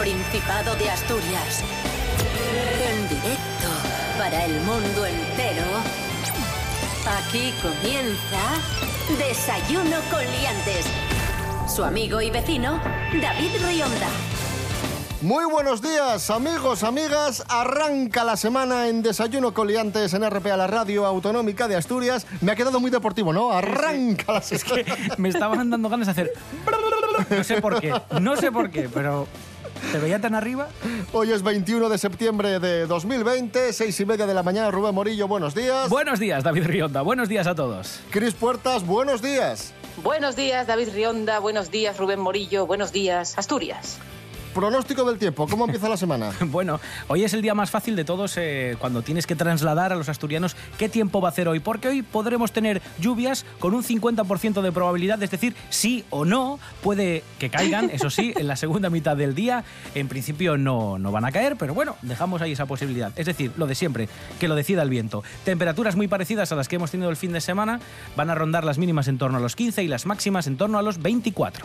Principado de Asturias. En directo para el mundo entero. Aquí comienza Desayuno con Liantes. Su amigo y vecino, David Rionda. Muy buenos días, amigos, amigas. Arranca la semana en Desayuno Coliantes en RPA, la radio autonómica de Asturias. Me ha quedado muy deportivo, ¿no? Arranca la semana. Es que me estaban dando ganas de hacer. No sé por qué, no sé por qué, pero te veía tan arriba. Hoy es 21 de septiembre de 2020, seis y media de la mañana. Rubén Morillo, buenos días. Buenos días, David Rionda. Buenos días a todos. Cris Puertas, buenos días. Buenos días, David Rionda. Buenos días, Rubén Morillo. Buenos días, Asturias. Pronóstico del tiempo, ¿cómo empieza la semana? Bueno, hoy es el día más fácil de todos eh, cuando tienes que trasladar a los asturianos qué tiempo va a hacer hoy, porque hoy podremos tener lluvias con un 50% de probabilidad, es decir, sí o no, puede que caigan, eso sí, en la segunda mitad del día, en principio no, no van a caer, pero bueno, dejamos ahí esa posibilidad. Es decir, lo de siempre, que lo decida el viento. Temperaturas muy parecidas a las que hemos tenido el fin de semana, van a rondar las mínimas en torno a los 15 y las máximas en torno a los 24.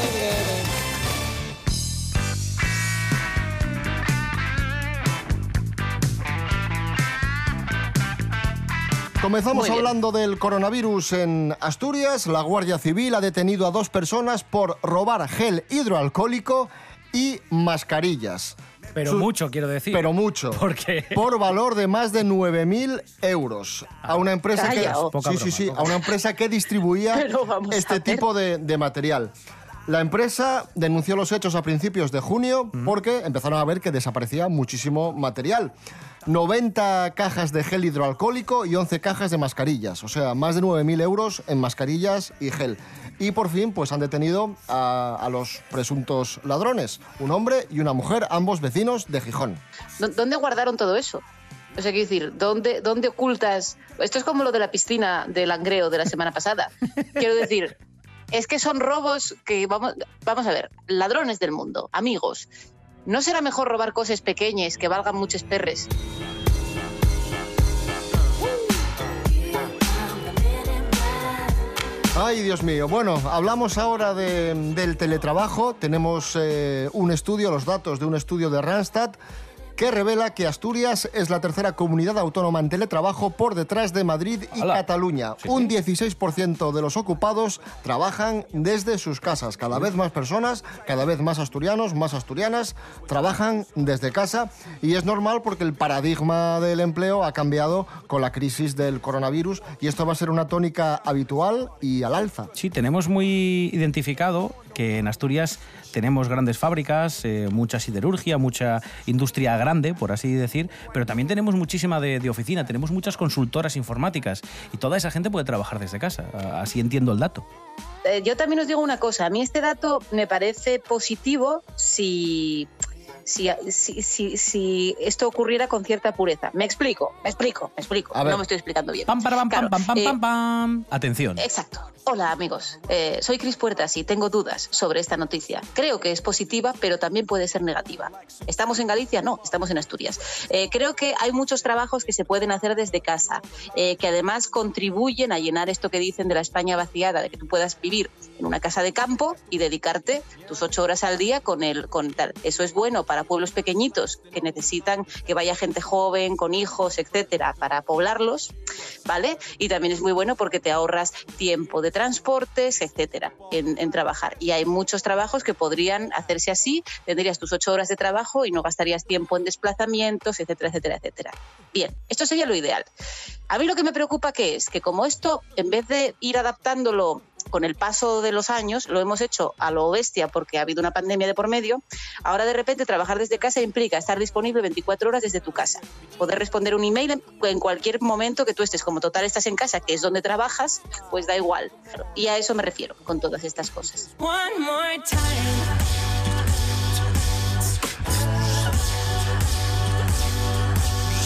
Comenzamos hablando del coronavirus en Asturias. La Guardia Civil ha detenido a dos personas por robar gel hidroalcohólico y mascarillas. Pero Su- mucho, quiero decir. Pero mucho. ¿Por qué? Por valor de más de 9.000 euros. A una empresa que... Oh. Sí, sí, broma, sí. A una empresa que distribuía este tipo de, de material. La empresa denunció los hechos a principios de junio porque empezaron a ver que desaparecía muchísimo material. 90 cajas de gel hidroalcohólico y 11 cajas de mascarillas. O sea, más de 9.000 euros en mascarillas y gel. Y por fin, pues han detenido a, a los presuntos ladrones. Un hombre y una mujer, ambos vecinos de Gijón. ¿Dó- ¿Dónde guardaron todo eso? O sea, quiero decir, ¿dónde, ¿dónde ocultas? Esto es como lo de la piscina de Langreo de la semana pasada. Quiero decir, es que son robos que, vamos, a ver, ladrones del mundo, amigos. ¿No será mejor robar cosas pequeñas que valgan muchos perres? Ay, Dios mío. Bueno, hablamos ahora de- del teletrabajo. Tenemos eh, un estudio, los datos de un estudio de Randstad que revela que Asturias es la tercera comunidad autónoma en teletrabajo por detrás de Madrid y. Cataluña. Un 16% de los ocupados trabajan desde sus casas. Cada vez más personas, cada vez más asturianos, más asturianas, trabajan desde casa y es normal porque el paradigma del empleo ha cambiado con la crisis del coronavirus y esto va a ser una tónica habitual y al alza. Sí, tenemos muy identificado que en Asturias tenemos grandes fábricas, eh, mucha siderurgia, mucha industria grande, por así decir, pero también tenemos muchísima de, oficina, tenemos muchas consultoras informáticas y toda esa gente puede trabajar desde casa. Así entiendo el dato. Eh, yo también os digo una cosa, a mí este dato me parece positivo si, si, si, si- si esto ocurriera con cierta pureza. Me explico, me explico, me explico. A ver. No me estoy explicando bien. Pam, para, pam, Claro, pam, pam, eh, pam, pam. Atención. Exacto. Hola amigos, Eh, soy Cris Puertas y tengo dudas sobre esta noticia. Creo que es positiva, pero también puede ser negativa. ¿Estamos en Galicia? No, estamos en Asturias. Eh, creo que hay muchos trabajos que se pueden hacer desde casa, eh, que además contribuyen a llenar esto que dicen de la España vaciada, de que tú puedas vivir en una casa de campo y dedicarte tus ocho horas al día con el con tal. Eso es bueno para pueblos pequeñitos que necesitan que vaya gente joven, con hijos, etcétera, para poblarlos, ¿vale? Y también es muy bueno porque te ahorras tiempo de transportes, etcétera, en, en trabajar. Y hay muchos trabajos que podrían hacerse así, tendrías tus ocho horas de trabajo y no gastarías tiempo en desplazamientos, etcétera, etcétera, etcétera. Bien, esto sería lo ideal. A mí lo que me preocupa que es que como esto, en vez de ir adaptándolo con el paso de los años, lo hemos hecho a lo bestia porque ha habido una pandemia de por medio, ahora de repente trabajar desde casa implica estar disponible 24 horas desde tu casa, poder responder un email en, cualquier momento que tú estés, como total estás en casa, que es donde trabajas, pues da igual. Y a eso me refiero con todas estas cosas. One more time.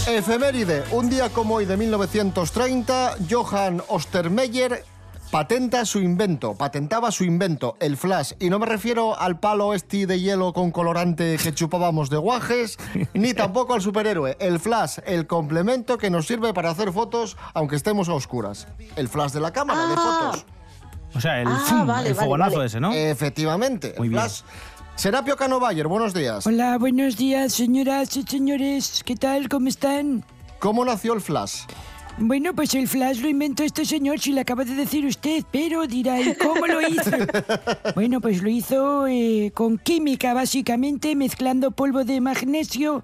Efeméride, un día como hoy de 1930, Johann Ostermeyer patenta su invento, patentaba su invento, el flash. Y no me refiero al palo este de hielo con colorante que chupábamos de guajes, ni tampoco al superhéroe. El flash, el complemento que nos sirve para hacer fotos aunque estemos a oscuras. El flash de la cámara de Ah. fotos. O sea, el, Ah, vale, el fogonazo vale. ese, ¿no? Efectivamente, Muy el bien. flash. Serapio Cano Bayer, buenos días. Hola, buenos días, señoras y señores. ¿Qué tal? ¿Cómo están? ¿Cómo nació el flash? Bueno, pues el flash lo inventó este señor, si lo acaba de decir usted, pero dirá, ¿y cómo lo hizo? bueno, pues lo hizo eh, con química, básicamente, mezclando polvo de magnesio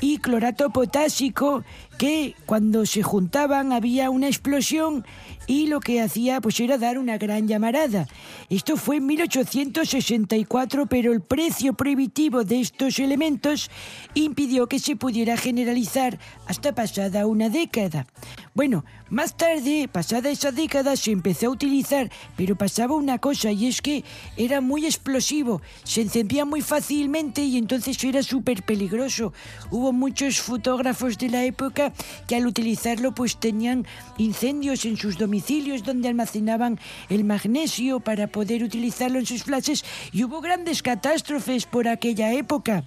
y clorato potásico, que cuando se juntaban había una explosión y lo que hacía pues era dar una gran llamarada. Esto fue en 1864, pero el precio prohibitivo de estos elementos impidió que se pudiera generalizar hasta pasada una década. Bueno, más tarde, pasada esa década, se empezó a utilizar, pero pasaba una cosa y es que era muy explosivo, se encendía muy fácilmente y entonces era súper peligroso. Hubo muchos fotógrafos de la época que al utilizarlo pues tenían incendios en sus domicilios donde almacenaban el magnesio para poder utilizarlo en sus flashes y hubo grandes catástrofes por aquella época.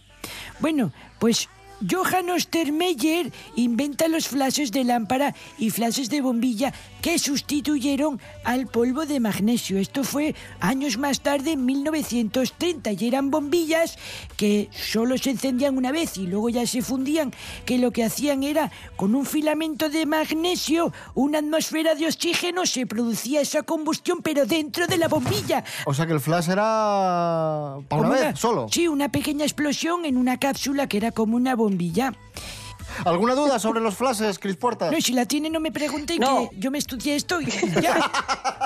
Bueno, pues Johann Ostermeyer inventa los flashes de lámpara y flashes de bombilla que sustituyeron al polvo de magnesio. Esto fue años más tarde, en 1930, y eran bombillas que solo se encendían una vez y luego ya se fundían, que lo que hacían era, con un filamento de magnesio, una atmósfera de oxígeno, se producía esa combustión, pero dentro de la bombilla. O sea que el flash era para una vez, solo. Sí, una pequeña explosión en una cápsula que era como una bombilla. ¿Alguna duda sobre los flashes, Cris Puertas? No, si la tiene no me pregunte No. que yo me estudié esto y ya,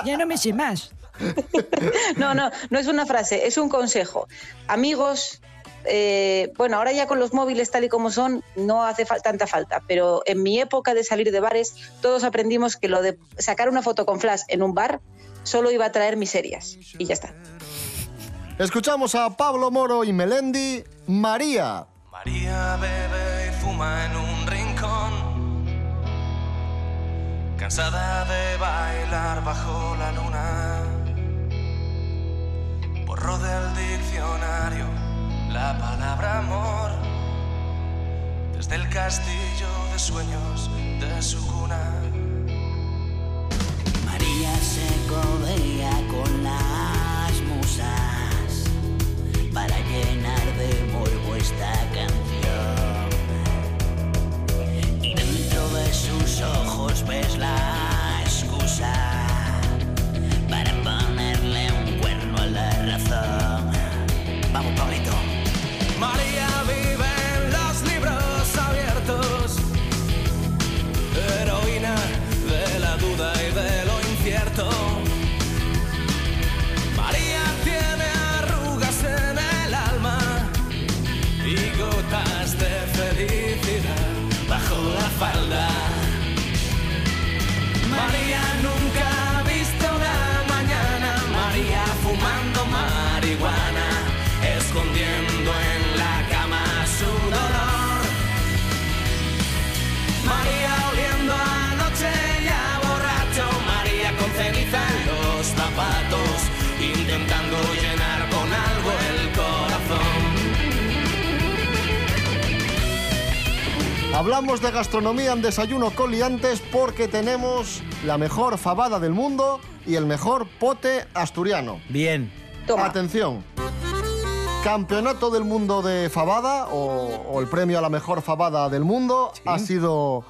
ya no me sé más. No, no, no es una frase, es un consejo. Amigos, eh, bueno, ahora ya con los móviles tal y como son, no hace fal- tanta falta, pero en mi época de salir de bares, todos aprendimos que lo de sacar una foto con flash en un bar solo iba a traer miserias. Y ya está. Escuchamos a Pablo Moro y Melendi, María. María bebe y fuma en un rincón, cansada de bailar bajo la luna. Borró del diccionario la palabra amor, desde el castillo de sueños de su cuna. María se codea con las musas para llenar esta canción. Y dentro de sus ojos ves la Hablamos de gastronomía en Desayuno Coliantes porque tenemos la mejor fabada del mundo y el mejor pote asturiano. Bien. Toma. Atención. Campeonato del mundo de fabada o, o el premio a la mejor fabada del mundo ha sido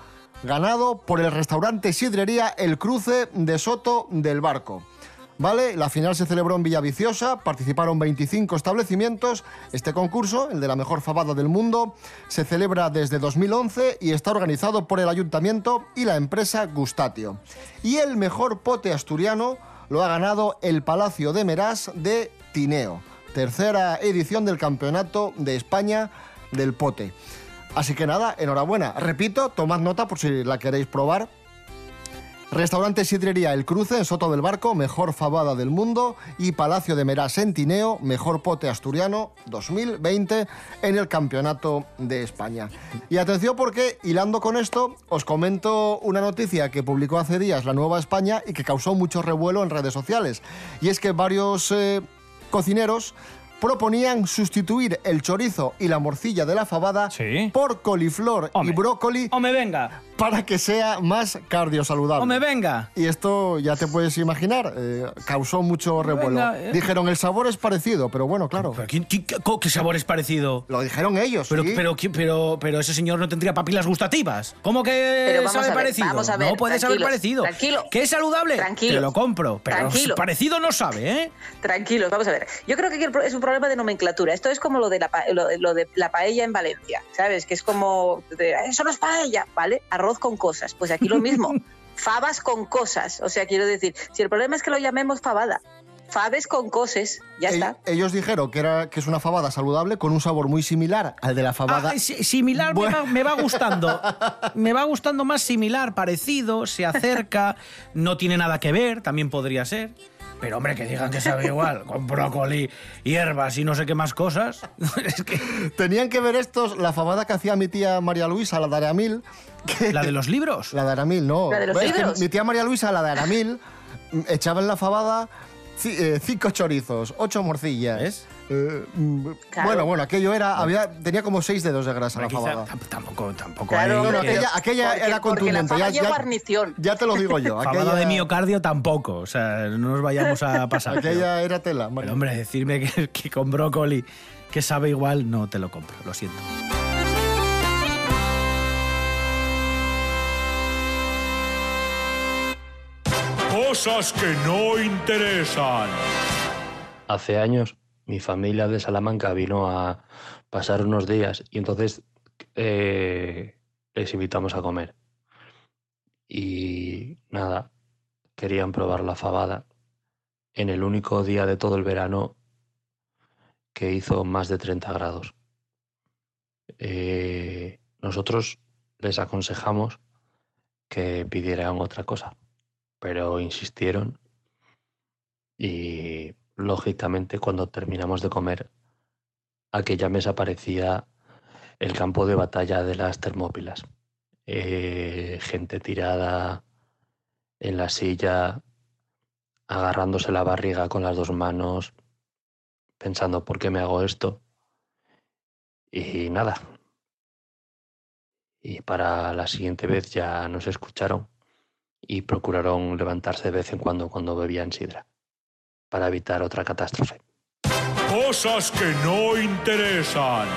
ganado por el restaurante Sidrería El Cruce de Soto del Barco. ¿Vale? La final se celebró en Villaviciosa, participaron 25 establecimientos. Este concurso, el de la mejor fabada del mundo, se celebra desde 2011 y está organizado por el ayuntamiento y la empresa Gustatio. Y el mejor pote asturiano lo ha ganado el Palacio de Meraz de Tineo, tercera edición del Campeonato de España del Pote. Así que nada, enhorabuena. Repito, tomad nota por si la queréis probar. Restaurante Sidrería El Cruce en Soto del Barco, mejor fabada del mundo. Y Palacio de Merás en Tineo, mejor pote asturiano 2020 en el Campeonato de España. Y atención porque, hilando con esto, os comento una noticia que publicó hace días la Nueva España y que causó mucho revuelo en redes sociales. Y es que varios eh, cocineros proponían sustituir el chorizo y la morcilla de la fabada Sí. por coliflor y brócoli ¡O me venga! para que sea más cardiosaludable. ¡O me venga! Y esto ya te puedes imaginar, eh, causó mucho revuelo. Venga, eh. Dijeron, el sabor es parecido, pero bueno, claro. ¿Pero quién- quién- qué, qué sabor es parecido? Lo dijeron ellos, Pero, sí. pero, ¿quién- pero, pero ese señor no tendría papilas gustativas. ¿Cómo que sabe ver, parecido? vamos a ver, no puede saber parecido. tranquilo. ¿Qué es saludable? Tranquilos, Te lo compro. Pero tranquilos. parecido no sabe, ¿eh? Tranquilos, vamos a ver. Yo creo que es un problema de nomenclatura. Esto es como lo de la, pa- lo, lo de la paella en Valencia, ¿sabes? Que es como, de, eso no es paella, ¿vale? Arroz con cosas. Pues aquí lo mismo. Fabas con cosas. O sea, quiero decir, si el problema es que lo llamemos fabada, faves con coses, ya Ell- está. Ellos dijeron que, era, que es una fabada saludable con un sabor muy similar al de la fabada. Ah, si- similar me, va, me va gustando. Me va gustando más similar, parecido, se acerca, no tiene nada que ver, también podría ser. Pero hombre, que digan que sabe igual, con brócoli, hierbas y no sé qué más cosas. es que Tenían que ver estos, la fabada que hacía mi tía María Luisa, la de Aramil. que- la de los libros. La de Aramil, no. ¿La de los Es que libros? mi tía María Luisa, la de Aramil, echaba en la fabada eh, cinco chorizos, ocho morcillas. ¿Ves? Eh, mm, Claro. Bueno, bueno, aquello era, había, tenía como seis dedos de grasa la Quizá fabada. tam- tampoco, tampoco Claro, hay No, no, que- aquella, aquella Porque- era la contundente. fava ya, guarnición. ya te lo digo yo. Fabada aquella, de miocardio tampoco, o sea, no nos vayamos a pasar. aquella era tela. Pero hombre, decirme que, que con brócoli que sabe igual, no te lo compro, lo siento. Cosas que no interesan. Hace años mi familia de Salamanca vino a pasar unos días y entonces eh, les invitamos a comer. Y nada, querían probar la fabada en el único día de todo el verano que hizo más de 30 grados. Eh, nosotros les aconsejamos que pidieran otra cosa, pero insistieron y lógicamente cuando terminamos de comer, aquella mesa parecía el campo de batalla de las Termópilas. Eh, gente tirada en la silla, agarrándose la barriga con las dos manos, pensando por qué me hago esto. Y nada. Y para la siguiente vez ya nos escucharon y procuraron levantarse de vez en cuando cuando bebían sidra para evitar otra catástrofe. Cosas que no interesan.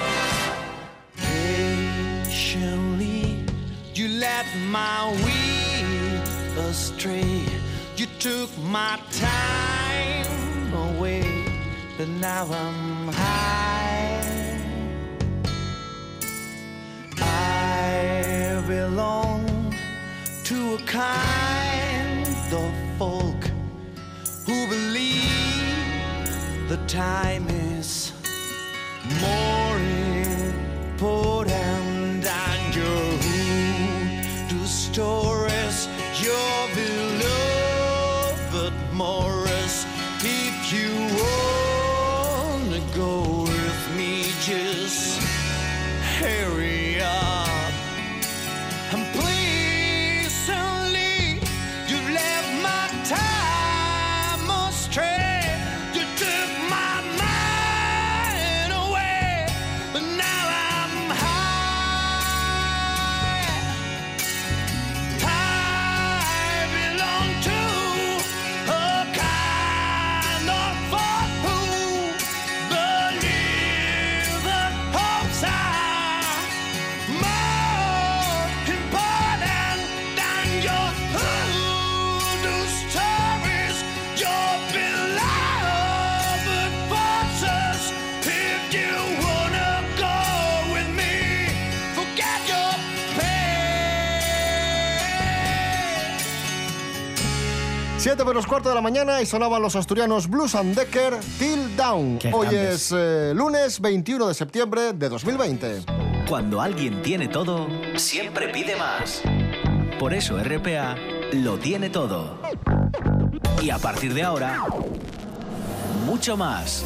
Patiently, you led my way astray. You took my time away, but now I'm high. I belong to a kind of folk who believe the time is more important than your voodoo stories. 7 menos cuarto de la mañana y sonaban los asturianos Blues and Decker Till Down. Hoy es eh, lunes 21 de septiembre de 2020. Cuando alguien tiene todo, siempre pide más. Por eso RPA lo tiene todo. Y a partir de ahora, mucho más.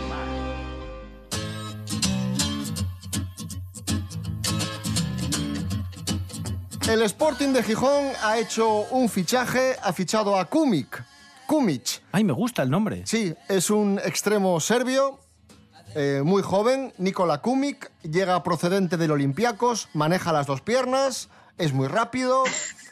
El Sporting de Gijón ha hecho un fichaje, ha fichado a Kumik. Kumic. Ay, me gusta el nombre. Sí, es un extremo serbio, eh, muy joven, Nikola Kumik, llega procedente del Olympiacos, maneja las dos piernas, es muy rápido,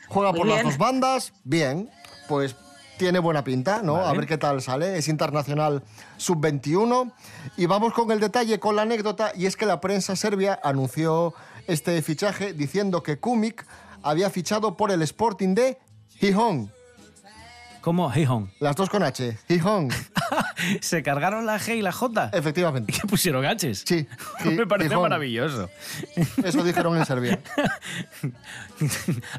juega Muy por las bien. dos bandas, bien, pues tiene buena pinta, ¿no? A ver qué tal sale, es internacional sub-21. Y vamos con el detalle, con la anécdota, y es que la prensa serbia anunció este fichaje diciendo que Kumik había fichado por el Sporting de Gijón. ¿Cómo? Gijón. Las dos con H, Gijón. ¿Se cargaron la G y la J? Efectivamente. ¿Qué pusieron H's? Sí. Me parece Gijón. maravilloso. Eso dijeron en Serbia.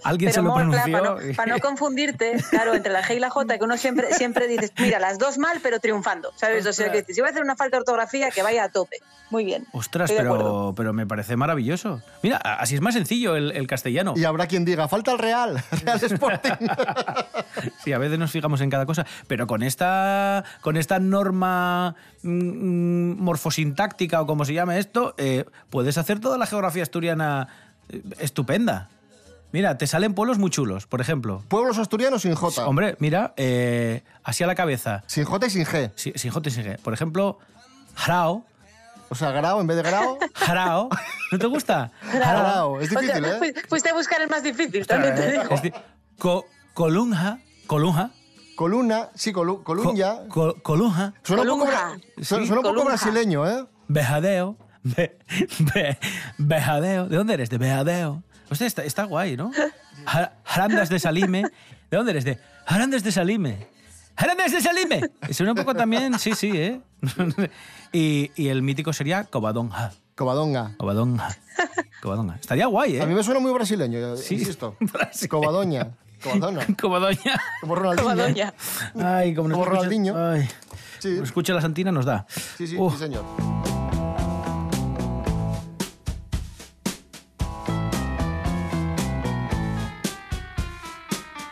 Alguien se Pero lo Mor, pronunció. claro, para, no, para no confundirte, claro, entre la G y la J, que uno siempre, siempre dices, mira, las dos mal, pero triunfando, ¿sabes? O sea, que si voy a hacer una falta de ortografía, que vaya a tope. Muy bien. Ostras, pero, pero me parece maravilloso. Mira, así es más sencillo el, el castellano. Y habrá quien diga, falta el Real, Real Sporting. Sí, a veces nos fijamos en cada cosa, pero con esta, con esta norma mm, mm, morfosintáctica o como se llame esto, eh, puedes hacer toda la geografía asturiana eh, estupenda. Mira, te salen pueblos muy chulos, por ejemplo. Pueblos asturianos sin J. Hombre, mira, eh, así a la cabeza. Sin J y sin G. Sí, sin J y sin G. Por ejemplo, Jarao. O sea, Grao en vez de Grao. Jarao. ¿No te gusta? Jarao. Es difícil, Otra- ¿eh? fui- Fuiste a buscar el más difícil, también te digo. De- Co- Colunja. Colunja. Coluna, sí, colu, Colunya. Co- Colunja. Suena un poco, Colunja. suena un poco Colunja. brasileño, ¿eh? Bejadeo. Be- be- bejadeo. ¿De dónde eres? De Bejadeo. Hostia, está, está guay, ¿no? Ja- Jarandas de Salime. ¿De dónde eres? De Jarandas de Salime. ¡Jarandas de Salime! Suena un poco también, sí, sí, ¿eh? y, y el mítico sería Covadonga. Covadonga. Covadonga. Covadonga. Estaría guay, ¿eh? A mí me suena muy brasileño, yo Sí, insisto. brasileño. Covadoña. Como Ronaldinho. Ay, como nos Como escucha- Ronaldinho. Ay, Sí, nos escucha la Santina, nos da. sí, sí, Uf. sí, señor.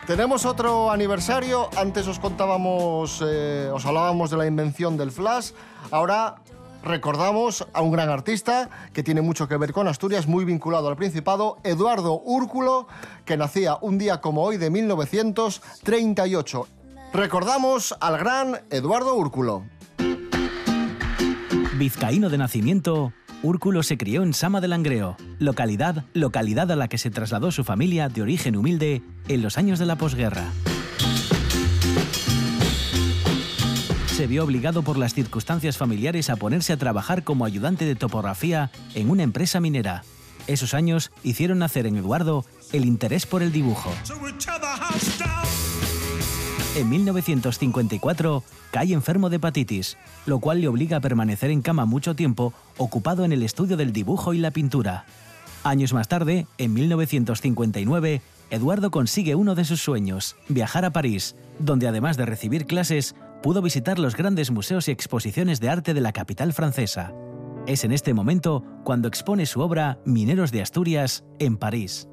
Tenemos otro aniversario. Antes os contábamos, eh, os hablábamos de la invención del flash. Ahora recordamos a un gran artista que tiene mucho que ver con Asturias, muy vinculado al Principado, Eduardo Úrculo, que nacía un día como hoy de 1938. Recordamos al gran Eduardo Úrculo. Vizcaíno de nacimiento, Úrculo se crió en Sama de Langreo, localidad, localidad a la que se trasladó su familia de origen humilde en los años de la posguerra. Se vio obligado por las circunstancias familiares a ponerse a trabajar como ayudante de topografía en una empresa minera. Esos años hicieron nacer en Eduardo el interés por el dibujo. En 1954 cae enfermo de hepatitis, lo cual le obliga a permanecer en cama mucho tiempo, ocupado en el estudio del dibujo y la pintura. Años más tarde, en 1959, Eduardo consigue uno de sus sueños, viajar a París, donde además de recibir clases, pudo visitar los grandes museos y exposiciones de arte de la capital francesa. Es en este momento cuando expone su obra Mineros de Asturias en París.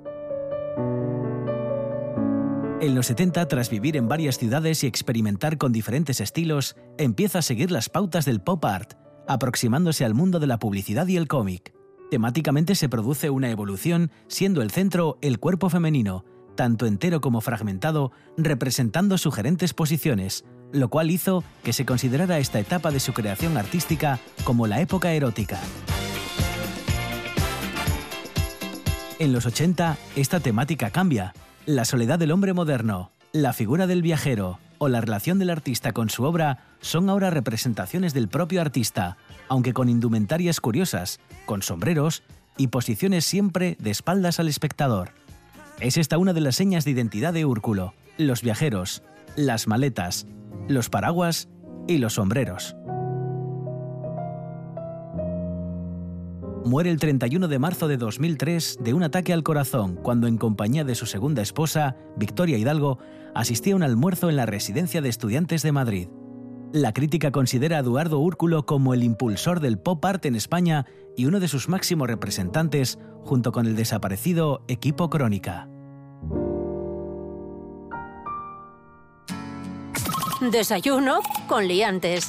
En los 70, tras vivir en varias ciudades y experimentar con diferentes estilos, empieza a seguir las pautas del pop art, aproximándose al mundo de la publicidad y el cómic. Temáticamente se produce una evolución, siendo el centro el cuerpo femenino, tanto entero como fragmentado, representando sugerentes posiciones, lo cual hizo que se considerara esta etapa de su creación artística como la época erótica. En los 80, esta temática cambia. La soledad del hombre moderno, la figura del viajero o la relación del artista con su obra son ahora representaciones del propio artista, aunque con indumentarias curiosas, con sombreros y posiciones siempre de espaldas al espectador. Es esta una de las señas de identidad de Úrculo, los viajeros, las maletas, los paraguas y los sombreros. Muere el 31 de marzo de 2003 de un ataque al corazón cuando en compañía de su segunda esposa, Victoria Hidalgo, asistía a un almuerzo en la residencia de estudiantes de Madrid. La crítica considera a Eduardo Úrculo como el impulsor del pop art en España y uno de sus máximos representantes, junto con el desaparecido Equipo Crónica. Desayuno con liantes.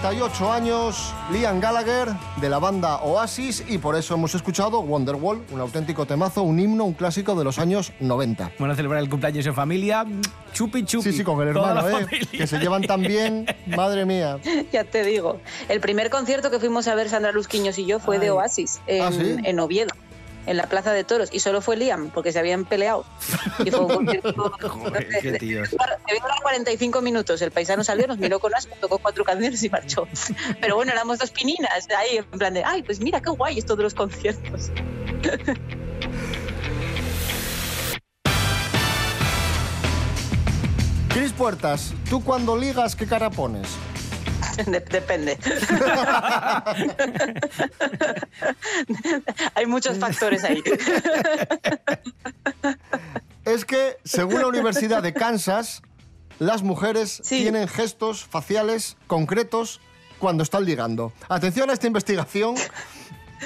48 años Liam Gallagher de la banda Oasis y por eso hemos escuchado Wonderwall, un auténtico temazo, un himno, un clásico de los años 90. Bueno, celebrar el cumpleaños en familia, chupi chupi. Sí, sí, con el hermano, ¿eh? familia. que se llevan tan bien, madre mía. Ya te digo. El primer concierto que fuimos a ver Sandra Luzquiños y yo fue de. Oasis en, ¿Ah, sí? en Oviedo, en la Plaza de Toros. Y solo fue Liam, porque se habían peleado. Y fue un concierto- qué tíos. Claro, debió durar 45 minutos. El paisano salió, nos miró con asco, tocó cuatro canciones y marchó. Pero bueno, éramos dos pininas ahí, en plan de, ay, pues mira qué guay esto de los conciertos. Cris Puertas, ¿tú cuando ligas qué cara pones? De- depende. Hay muchos factores ahí. Es que, según la Universidad de Kansas, las mujeres tienen gestos faciales concretos cuando están ligando. Atención a esta investigación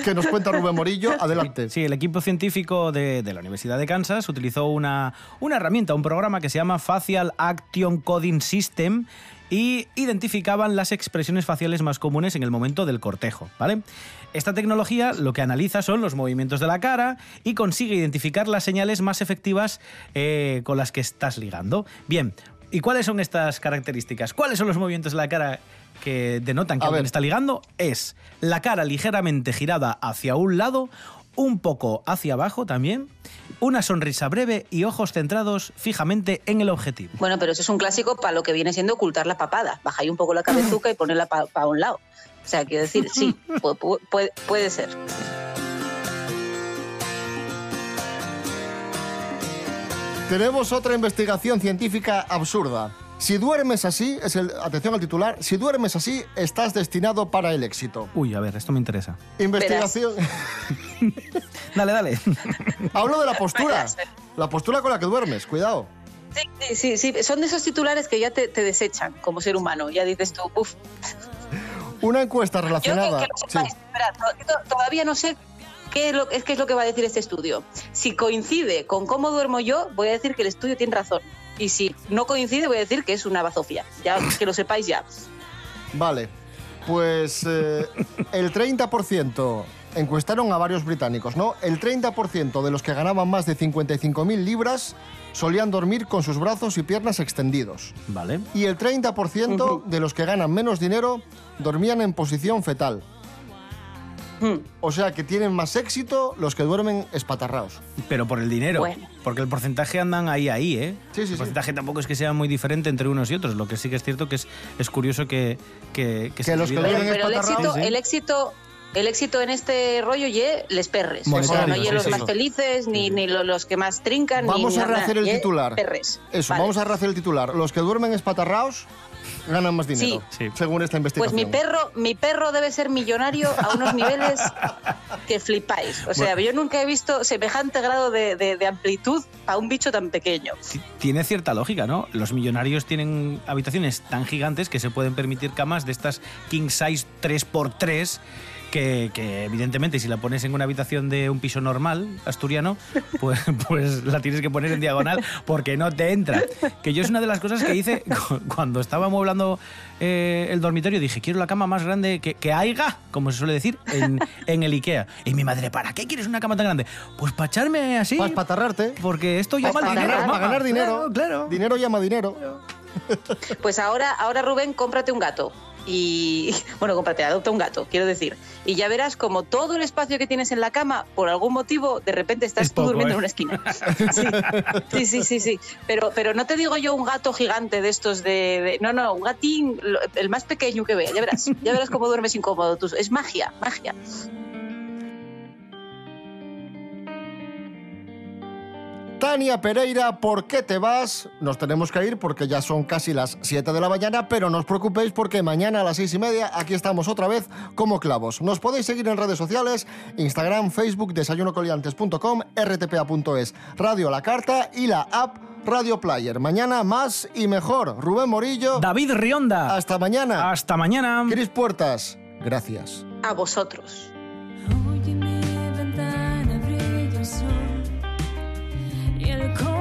que nos cuenta Rubén Morillo. Adelante. Sí, el equipo científico de, de la Universidad de Kansas utilizó una, una herramienta, un programa que se llama Facial Action Coding System y identificaban las expresiones faciales más comunes en el momento del cortejo, ¿vale? Esta tecnología lo que analiza son los movimientos de la cara y consigue identificar las señales más efectivas eh, con las que estás ligando. Bien, ¿Y cuáles son estas características? ¿Cuáles son los movimientos de la cara que denotan que A alguien ver. está ligando? Es la cara ligeramente girada hacia un lado, un poco hacia abajo también, una sonrisa breve y ojos centrados fijamente en el objetivo. Bueno, pero eso es un clásico para lo que viene siendo ocultar la papada. Baja ahí un poco la cabezuca y ponerla para un lado. O sea, quiero decir, sí, pu- pu- puede, puede ser. Tenemos otra investigación científica absurda. Si duermes así, es el, atención al titular, si duermes así, estás destinado para el éxito. Uy, a ver, esto me interesa. Investigación. Dale, dale. Hablo de la postura. La postura con la que duermes, cuidado. Sí, sí, sí, son de esos titulares que ya te, te desechan como ser humano. Ya dices tú, uff, Una encuesta Yo que, relacionada. que lo Sí. sepáis, espera, to- to- todavía no sé qué es, lo, es qué es lo que va a decir este estudio. Si coincide con cómo duermo yo, voy a decir que el estudio tiene razón. Y si no coincide, voy a decir que es una bazofia. Ya que lo sepáis ya. Vale. Pues eh, el 30% encuestaron a varios británicos, ¿no? El 30% de los que ganaban más de 55.000 libras solían dormir con sus brazos y piernas extendidos. Vale. Y el 30% de los que ganan menos dinero dormían en posición fetal. O sea que tienen más éxito los que duermen espatarrados. Pero por el dinero. Bueno. Porque el porcentaje andan ahí, ahí, ¿eh? Sí, sí, el sí. porcentaje tampoco es que sea muy diferente entre unos y otros. Lo que sí que es cierto que es, es curioso que, que, se los que duermen Pero el éxito, Sí, sí. el éxito, el éxito en este rollo ye les perres. O sea, Monetario, no ye sí, los sí. más felices, ni, ni lo- los que más trincan, Vamos ni a nada, rehacer el titular. Perres. Eso, Vale. vamos a rehacer el titular. Los que duermen espatarrados ganan más dinero, según esta Pues investigación. mi perro, mi perro debe ser millonario a unos niveles que flipáis. O sea, yo nunca he visto semejante grado de, de- de amplitud para un bicho tan pequeño. Tiene cierta lógica, ¿no? Los millonarios tienen habitaciones tan gigantes que se pueden permitir camas de estas king size 3x3 que, que, evidentemente si la pones en una habitación de un piso normal asturiano, pues, pues la tienes que poner en diagonal porque no te entra. Que yo es una de las cosas que hice cu- cuando estaba amueblando eh, el dormitorio, dije, quiero la cama más grande que, que haya, como se suele decir, en, en el Ikea. Y mi madre, ¿para qué quieres una cama tan grande? Pues para echarme así. Para espatarrarte. Porque esto llama al dinero. para ganar dinero. Claro, Dinero llama dinero. Pues ahora, ahora Rubén, cómprate un gato. Y bueno, cómprate, adopta un gato, quiero decir. Y ya verás como todo el espacio que tienes en la cama, por algún motivo, de repente estás Es tú poco, durmiendo ¿eh? en una esquina. Sí, sí, sí, sí. Pero, pero no te digo yo un gato gigante de estos de, de- No, no, un gatín, el más pequeño que vea, ya verás. Ya verás cómo duermes incómodo. tú. Es magia, magia. Tania Pereira, ¿por qué te vas? Nos tenemos que ir porque ya son casi las 7 de la mañana, pero no os preocupéis porque mañana a las 6 y media aquí estamos otra vez como clavos. Nos podéis seguir en redes sociales, Instagram, Facebook, desayunocoliantes.com, rtpa.es, Radio La Carta y la app Radio Player. Mañana más y mejor. Rubén Morillo. David Rionda. Hasta mañana. Hasta mañana. Cris Puertas. Gracias. A vosotros. el corazón.